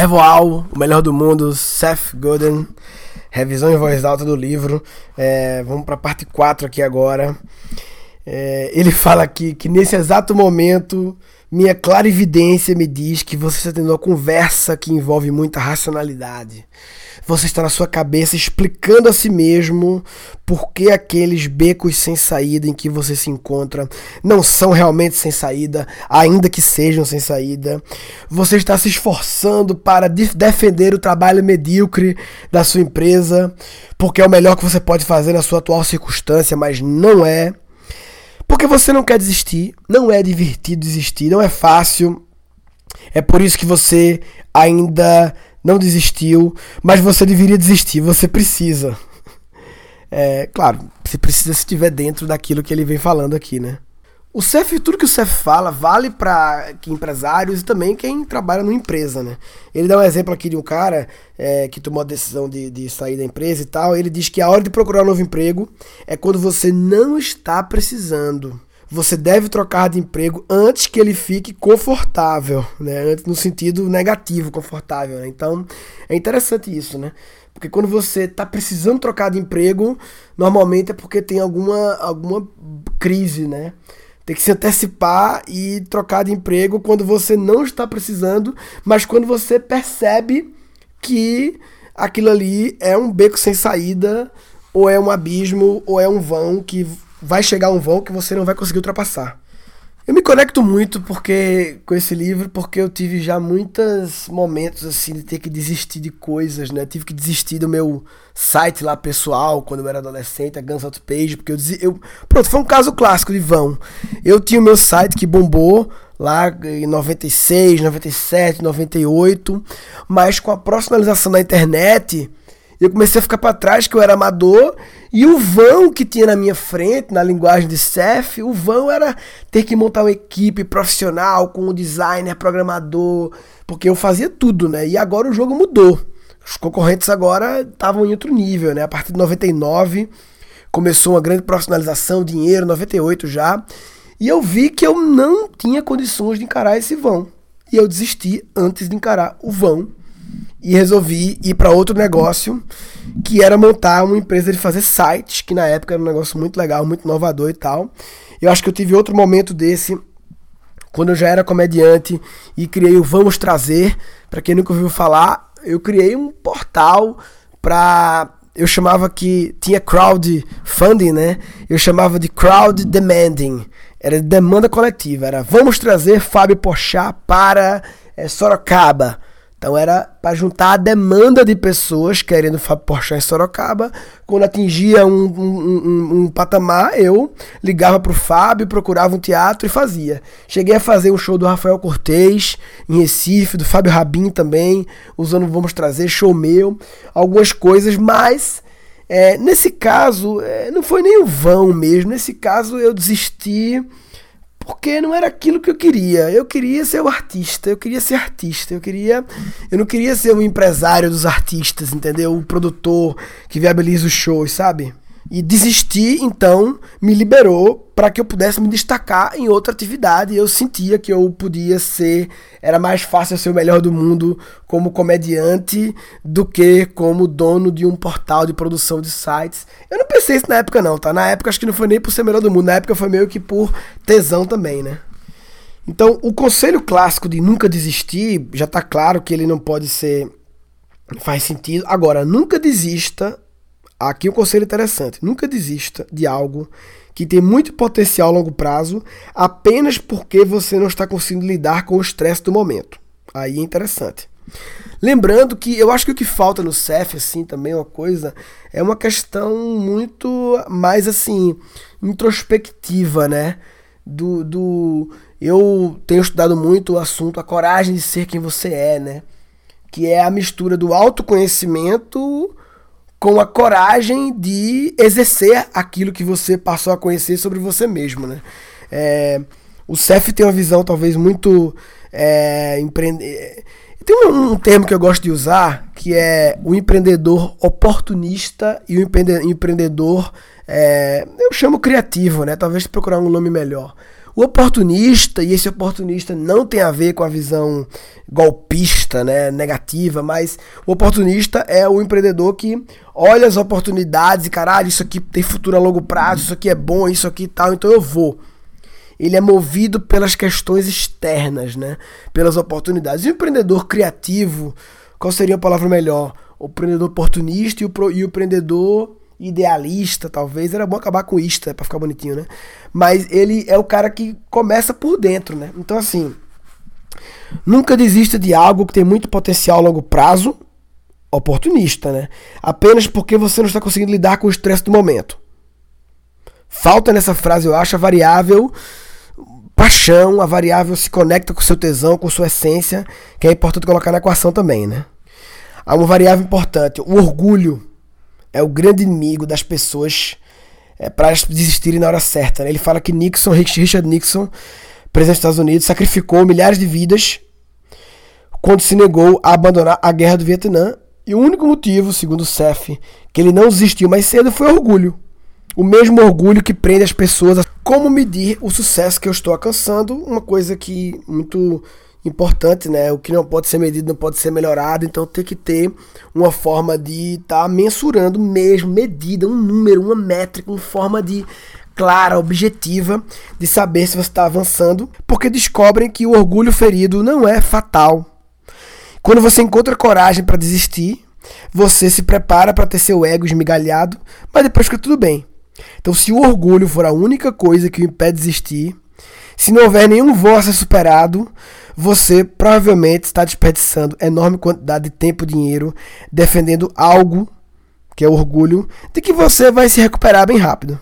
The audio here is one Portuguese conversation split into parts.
Revoal, o melhor do mundo, Seth Godin, revisão em voz alta do livro. É, vamos para a parte 4 aqui agora. É, ele fala aqui que nesse exato momento minha clara evidência me diz que você está tendo uma conversa que envolve muita racionalidade. Você está na sua cabeça explicando a si mesmo por que aqueles becos sem saída em que você se encontra não são realmente sem saída, ainda que sejam sem saída. Você está se esforçando para defender o trabalho medíocre da sua empresa, porque é o melhor que você pode fazer na sua atual circunstância, mas não é. Porque você não quer desistir, não é divertido desistir, não é fácil. É por isso que você ainda não desistiu, mas você deveria desistir, você precisa. É, claro, você precisa se estiver dentro daquilo que ele vem falando aqui, né? O CEF, tudo que o CEF fala, vale para empresários e também quem trabalha numa empresa, né? Ele dá um exemplo aqui de um cara é, que tomou a decisão de, de sair da empresa e tal. Ele diz que a hora de procurar um novo emprego é quando você não está precisando. Você deve trocar de emprego antes que ele fique confortável, né? No sentido negativo, confortável. Né? Então, é interessante isso, né? Porque quando você está precisando trocar de emprego, normalmente é porque tem alguma, alguma crise, né? Tem que se antecipar e trocar de emprego quando você não está precisando, mas quando você percebe que aquilo ali é um beco sem saída, ou é um abismo, ou é um vão que vai chegar um vão que você não vai conseguir ultrapassar. Eu me conecto muito porque com esse livro porque eu tive já muitos momentos assim de ter que desistir de coisas, né? Tive que desistir do meu site lá pessoal quando eu era adolescente, a Guns Out Page, porque eu, eu pronto, foi um caso clássico de vão. Eu tinha o meu site que bombou lá em 96, 97, 98, mas com a profissionalização da internet, eu comecei a ficar para trás, que eu era amador, e o vão que tinha na minha frente, na linguagem de CEF, o vão era ter que montar uma equipe profissional com um designer, programador, porque eu fazia tudo, né? E agora o jogo mudou. Os concorrentes agora estavam em outro nível, né? A partir de 99 começou uma grande profissionalização, dinheiro, 98 já. E eu vi que eu não tinha condições de encarar esse vão. E eu desisti antes de encarar o vão e resolvi ir para outro negócio que era montar uma empresa de fazer sites, que na época era um negócio muito legal, muito inovador e tal. Eu acho que eu tive outro momento desse quando eu já era comediante e criei o Vamos Trazer. Para quem nunca ouviu falar, eu criei um portal para eu chamava que tinha crowdfunding, né? Eu chamava de crowd demanding. Era demanda coletiva, era vamos trazer Fábio Pochá para é, Sorocaba então era para juntar a demanda de pessoas querendo Porchat em Sorocaba. Quando atingia um, um, um, um patamar, eu ligava para o Fábio, procurava um teatro e fazia. Cheguei a fazer um show do Rafael Cortez em Recife, do Fábio Rabin também, usando Vamos Trazer, show meu, algumas coisas, mas é, nesse caso é, não foi nem o vão mesmo. Nesse caso eu desisti porque não era aquilo que eu queria. Eu queria ser o artista, eu queria ser artista, eu queria. Eu não queria ser o empresário dos artistas, entendeu? O produtor que viabiliza os shows, sabe? E desistir, então, me liberou para que eu pudesse me destacar em outra atividade. Eu sentia que eu podia ser. Era mais fácil ser o melhor do mundo como comediante do que como dono de um portal de produção de sites. Eu não pensei isso na época, não, tá? Na época acho que não foi nem por ser melhor do mundo. Na época foi meio que por tesão também, né? Então, o conselho clássico de nunca desistir, já tá claro que ele não pode ser. Faz sentido. Agora, nunca desista Aqui um conselho interessante: nunca desista de algo que tem muito potencial a longo prazo apenas porque você não está conseguindo lidar com o estresse do momento. Aí é interessante. Lembrando que eu acho que o que falta no CEF, assim, também uma coisa, é uma questão muito mais, assim, introspectiva, né? Do, do. Eu tenho estudado muito o assunto, a coragem de ser quem você é, né? Que é a mistura do autoconhecimento com a coragem de exercer aquilo que você passou a conhecer sobre você mesmo, né? É, o CEF tem uma visão talvez muito é, empreende... Tem um, um, termo que eu gosto de usar que é o empreendedor oportunista e o empreendedor é, eu chamo criativo, né? Talvez procurar um nome melhor. O oportunista, e esse oportunista não tem a ver com a visão golpista, né, negativa, mas o oportunista é o empreendedor que olha as oportunidades e caralho, isso aqui tem futuro a longo prazo, isso aqui é bom, isso aqui tal, então eu vou. Ele é movido pelas questões externas, né, pelas oportunidades. E o empreendedor criativo, qual seria a palavra melhor? O empreendedor oportunista e o, e o empreendedor idealista, talvez. Era bom acabar com isto, né, pra ficar bonitinho, né? Mas ele é o cara que começa por dentro, né? Então, assim, nunca desista de algo que tem muito potencial a longo prazo, oportunista, né? Apenas porque você não está conseguindo lidar com o estresse do momento. Falta nessa frase, eu acho, a variável paixão, a variável se conecta com seu tesão, com sua essência, que é importante colocar na equação também, né? Há uma variável importante, o orgulho é o grande inimigo das pessoas é, para desistirem na hora certa. Né? Ele fala que Nixon, Richard Nixon, presidente dos Estados Unidos, sacrificou milhares de vidas quando se negou a abandonar a guerra do Vietnã. E o único motivo, segundo o CEF, que ele não desistiu mais cedo foi orgulho. O mesmo orgulho que prende as pessoas a como medir o sucesso que eu estou alcançando, uma coisa que muito importante, né? O que não pode ser medido não pode ser melhorado, então tem que ter uma forma de estar tá mensurando mesmo, medida, um número, uma métrica, uma forma de clara, objetiva de saber se você está avançando, porque descobrem que o orgulho ferido não é fatal. Quando você encontra coragem para desistir, você se prepara para ter seu ego esmigalhado, mas depois fica tudo bem. Então, se o orgulho for a única coisa que o impede de desistir, se não houver nenhum voo a ser superado, você provavelmente está desperdiçando enorme quantidade de tempo e dinheiro defendendo algo, que é orgulho, de que você vai se recuperar bem rápido.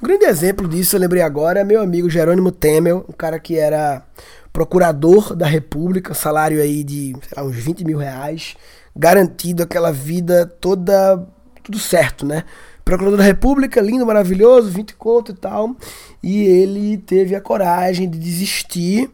Um grande exemplo disso, eu lembrei agora, é meu amigo Jerônimo Temel, um cara que era procurador da República, salário aí de lá, uns 20 mil reais, garantido aquela vida toda, tudo certo, né? Procurador da República, lindo, maravilhoso, 20 conto e tal. E ele teve a coragem de desistir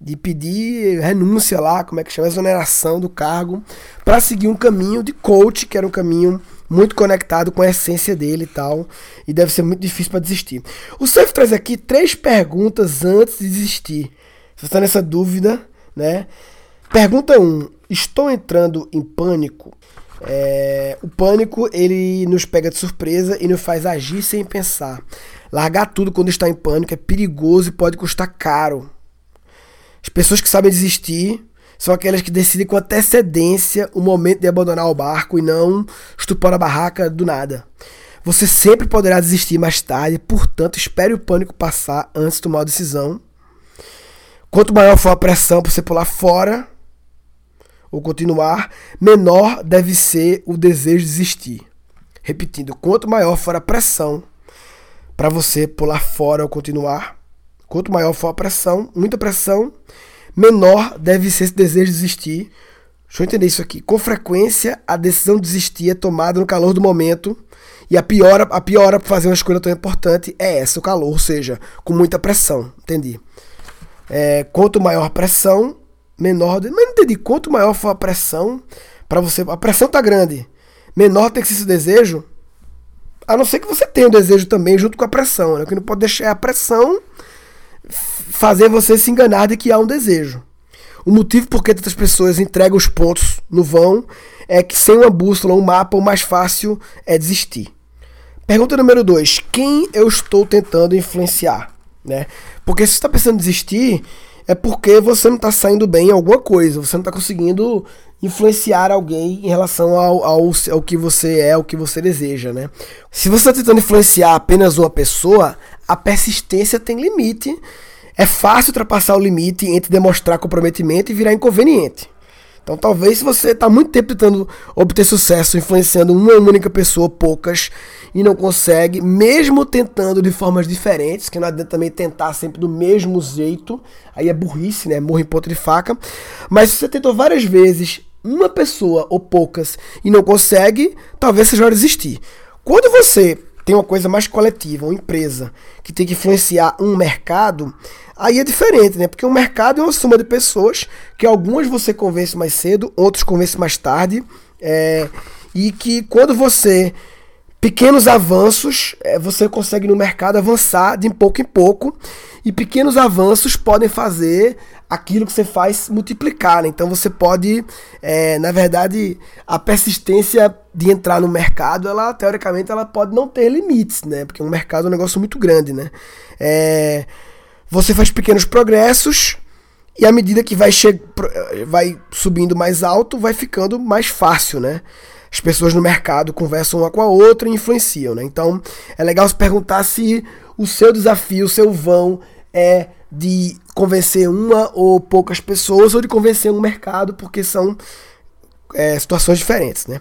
de pedir renúncia lá, como é que chama, exoneração do cargo, para seguir um caminho de coach, que era um caminho muito conectado com a essência dele e tal, e deve ser muito difícil para desistir. O Surf traz aqui três perguntas antes de desistir. Se você está nessa dúvida, né? Pergunta 1. Um, estou entrando em pânico? É, o pânico ele nos pega de surpresa e nos faz agir sem pensar. Largar tudo quando está em pânico é perigoso e pode custar caro. As pessoas que sabem desistir são aquelas que decidem com antecedência o momento de abandonar o barco e não estupar a barraca do nada. Você sempre poderá desistir mais tarde, portanto, espere o pânico passar antes de tomar a decisão. Quanto maior for a pressão para você pular fora ou continuar, menor deve ser o desejo de desistir. Repetindo, quanto maior for a pressão para você pular fora ou continuar, Quanto maior for a pressão, muita pressão, menor deve ser esse desejo de desistir. Deixa eu entender isso aqui. Com frequência, a decisão de desistir é tomada no calor do momento. E a pior, a para fazer uma escolha tão importante é essa, o calor, ou seja, com muita pressão. Entendi. É, quanto maior a pressão, menor. Mas não entendi. Quanto maior for a pressão, para você. A pressão tá grande. Menor tem que ser esse desejo. A não ser que você tenha o desejo também junto com a pressão. Né? O que não pode deixar é a pressão fazer você se enganar de que há um desejo. O motivo por que tantas pessoas entregam os pontos no vão é que sem uma bússola, um mapa, o mais fácil é desistir. Pergunta número 2. Quem eu estou tentando influenciar? Né? Porque se você está pensando em desistir, é porque você não está saindo bem em alguma coisa, você não está conseguindo influenciar alguém em relação ao, ao, ao que você é, ao que você deseja, né? Se você está tentando influenciar apenas uma pessoa, a persistência tem limite. É fácil ultrapassar o limite entre demonstrar comprometimento e virar inconveniente. Então, talvez se você está muito tempo tentando obter sucesso influenciando uma única pessoa, poucas, e não consegue, mesmo tentando de formas diferentes, que não adianta também tentar sempre do mesmo jeito, aí é burrice, né? Morre em ponta de faca. Mas se você tentou várias vezes uma pessoa ou poucas e não consegue, talvez seja hora de desistir. Quando você tem uma coisa mais coletiva, uma empresa que tem que influenciar um mercado, aí é diferente, né? Porque o mercado é uma soma de pessoas que algumas você convence mais cedo, outros convence mais tarde, é, e que quando você pequenos avanços, é, você consegue no mercado avançar de pouco em pouco, e pequenos avanços podem fazer aquilo que você faz multiplicar. Né? Então você pode, é, na verdade, a persistência de entrar no mercado, ela teoricamente ela pode não ter limites, né? Porque um mercado é um negócio muito grande, né? É, você faz pequenos progressos e à medida que vai, vai subindo mais alto, vai ficando mais fácil, né? As pessoas no mercado conversam uma com a outra e influenciam, né? Então é legal se perguntar se o seu desafio, o seu vão é de convencer uma ou poucas pessoas ou de convencer um mercado, porque são é, situações diferentes, né?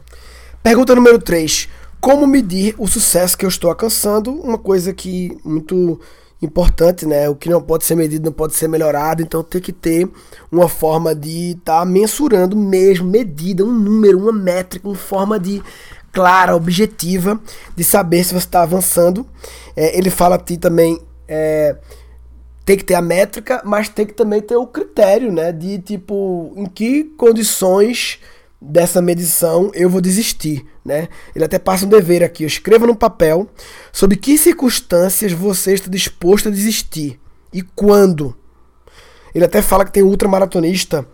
Pergunta número 3. Como medir o sucesso que eu estou alcançando? Uma coisa que muito importante, né? O que não pode ser medido não pode ser melhorado, então tem que ter uma forma de estar tá mensurando mesmo, medida, um número, uma métrica, uma forma de clara, objetiva, de saber se você está avançando. É, ele fala aqui também. É, tem que ter a métrica, mas tem que também ter o critério, né? De tipo, em que condições dessa medição eu vou desistir, né? Ele até passa um dever aqui, escreva no papel sobre que circunstâncias você está disposto a desistir e quando. Ele até fala que tem um ultramaratonista,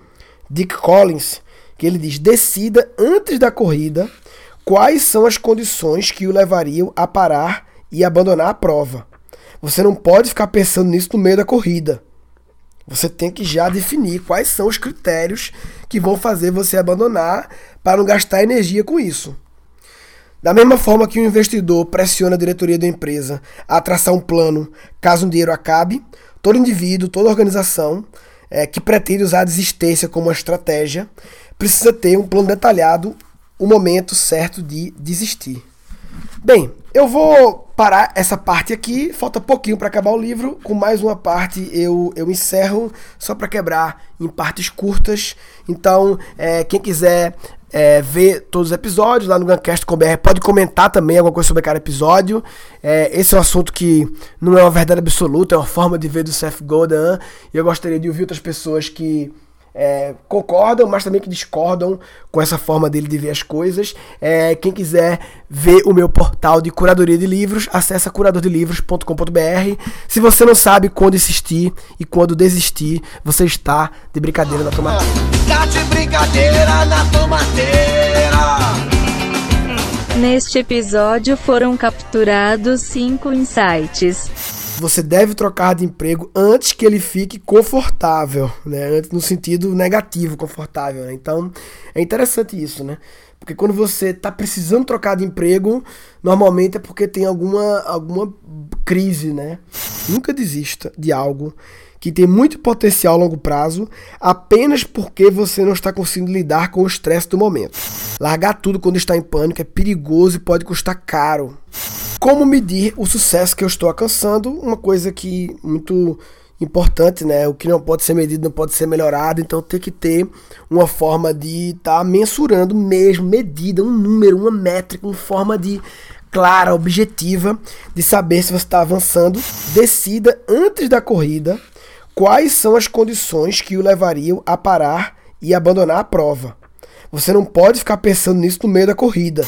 Dick Collins, que ele diz: decida antes da corrida quais são as condições que o levariam a parar e abandonar a prova. Você não pode ficar pensando nisso no meio da corrida. Você tem que já definir quais são os critérios que vão fazer você abandonar para não gastar energia com isso. Da mesma forma que o investidor pressiona a diretoria da empresa a traçar um plano caso um dinheiro acabe, todo indivíduo, toda organização é, que pretende usar a desistência como uma estratégia precisa ter um plano detalhado, o momento certo de desistir. Bem, eu vou parar essa parte aqui, falta pouquinho para acabar o livro. Com mais uma parte eu, eu encerro, só para quebrar em partes curtas. Então, é, quem quiser é, ver todos os episódios lá no Guncast.com.br, pode comentar também alguma coisa sobre cada episódio. É, esse é um assunto que não é uma verdade absoluta, é uma forma de ver do Seth Godin. E eu gostaria de ouvir outras pessoas que é, concordam, mas também que discordam com essa forma dele de ver as coisas. É, quem quiser ver o meu portal de curadoria de livros, acessa curadordelivros.com.br. Se você não sabe quando insistir e quando desistir, você está de brincadeira na tomateira. Tá de brincadeira na tomateira. Neste episódio foram capturados cinco insights você deve trocar de emprego antes que ele fique confortável, né? No sentido negativo, confortável. Né? Então, é interessante isso, né? Porque quando você está precisando trocar de emprego, normalmente é porque tem alguma, alguma crise, né? Nunca desista de algo que tem muito potencial a longo prazo apenas porque você não está conseguindo lidar com o estresse do momento. Largar tudo quando está em pânico é perigoso e pode custar caro. Como medir o sucesso que eu estou alcançando? Uma coisa que muito importante, né? O que não pode ser medido não pode ser melhorado, então tem que ter uma forma de estar tá mensurando mesmo, medida, um número, uma métrica, uma forma de clara, objetiva de saber se você está avançando. Decida antes da corrida quais são as condições que o levariam a parar e abandonar a prova. Você não pode ficar pensando nisso no meio da corrida.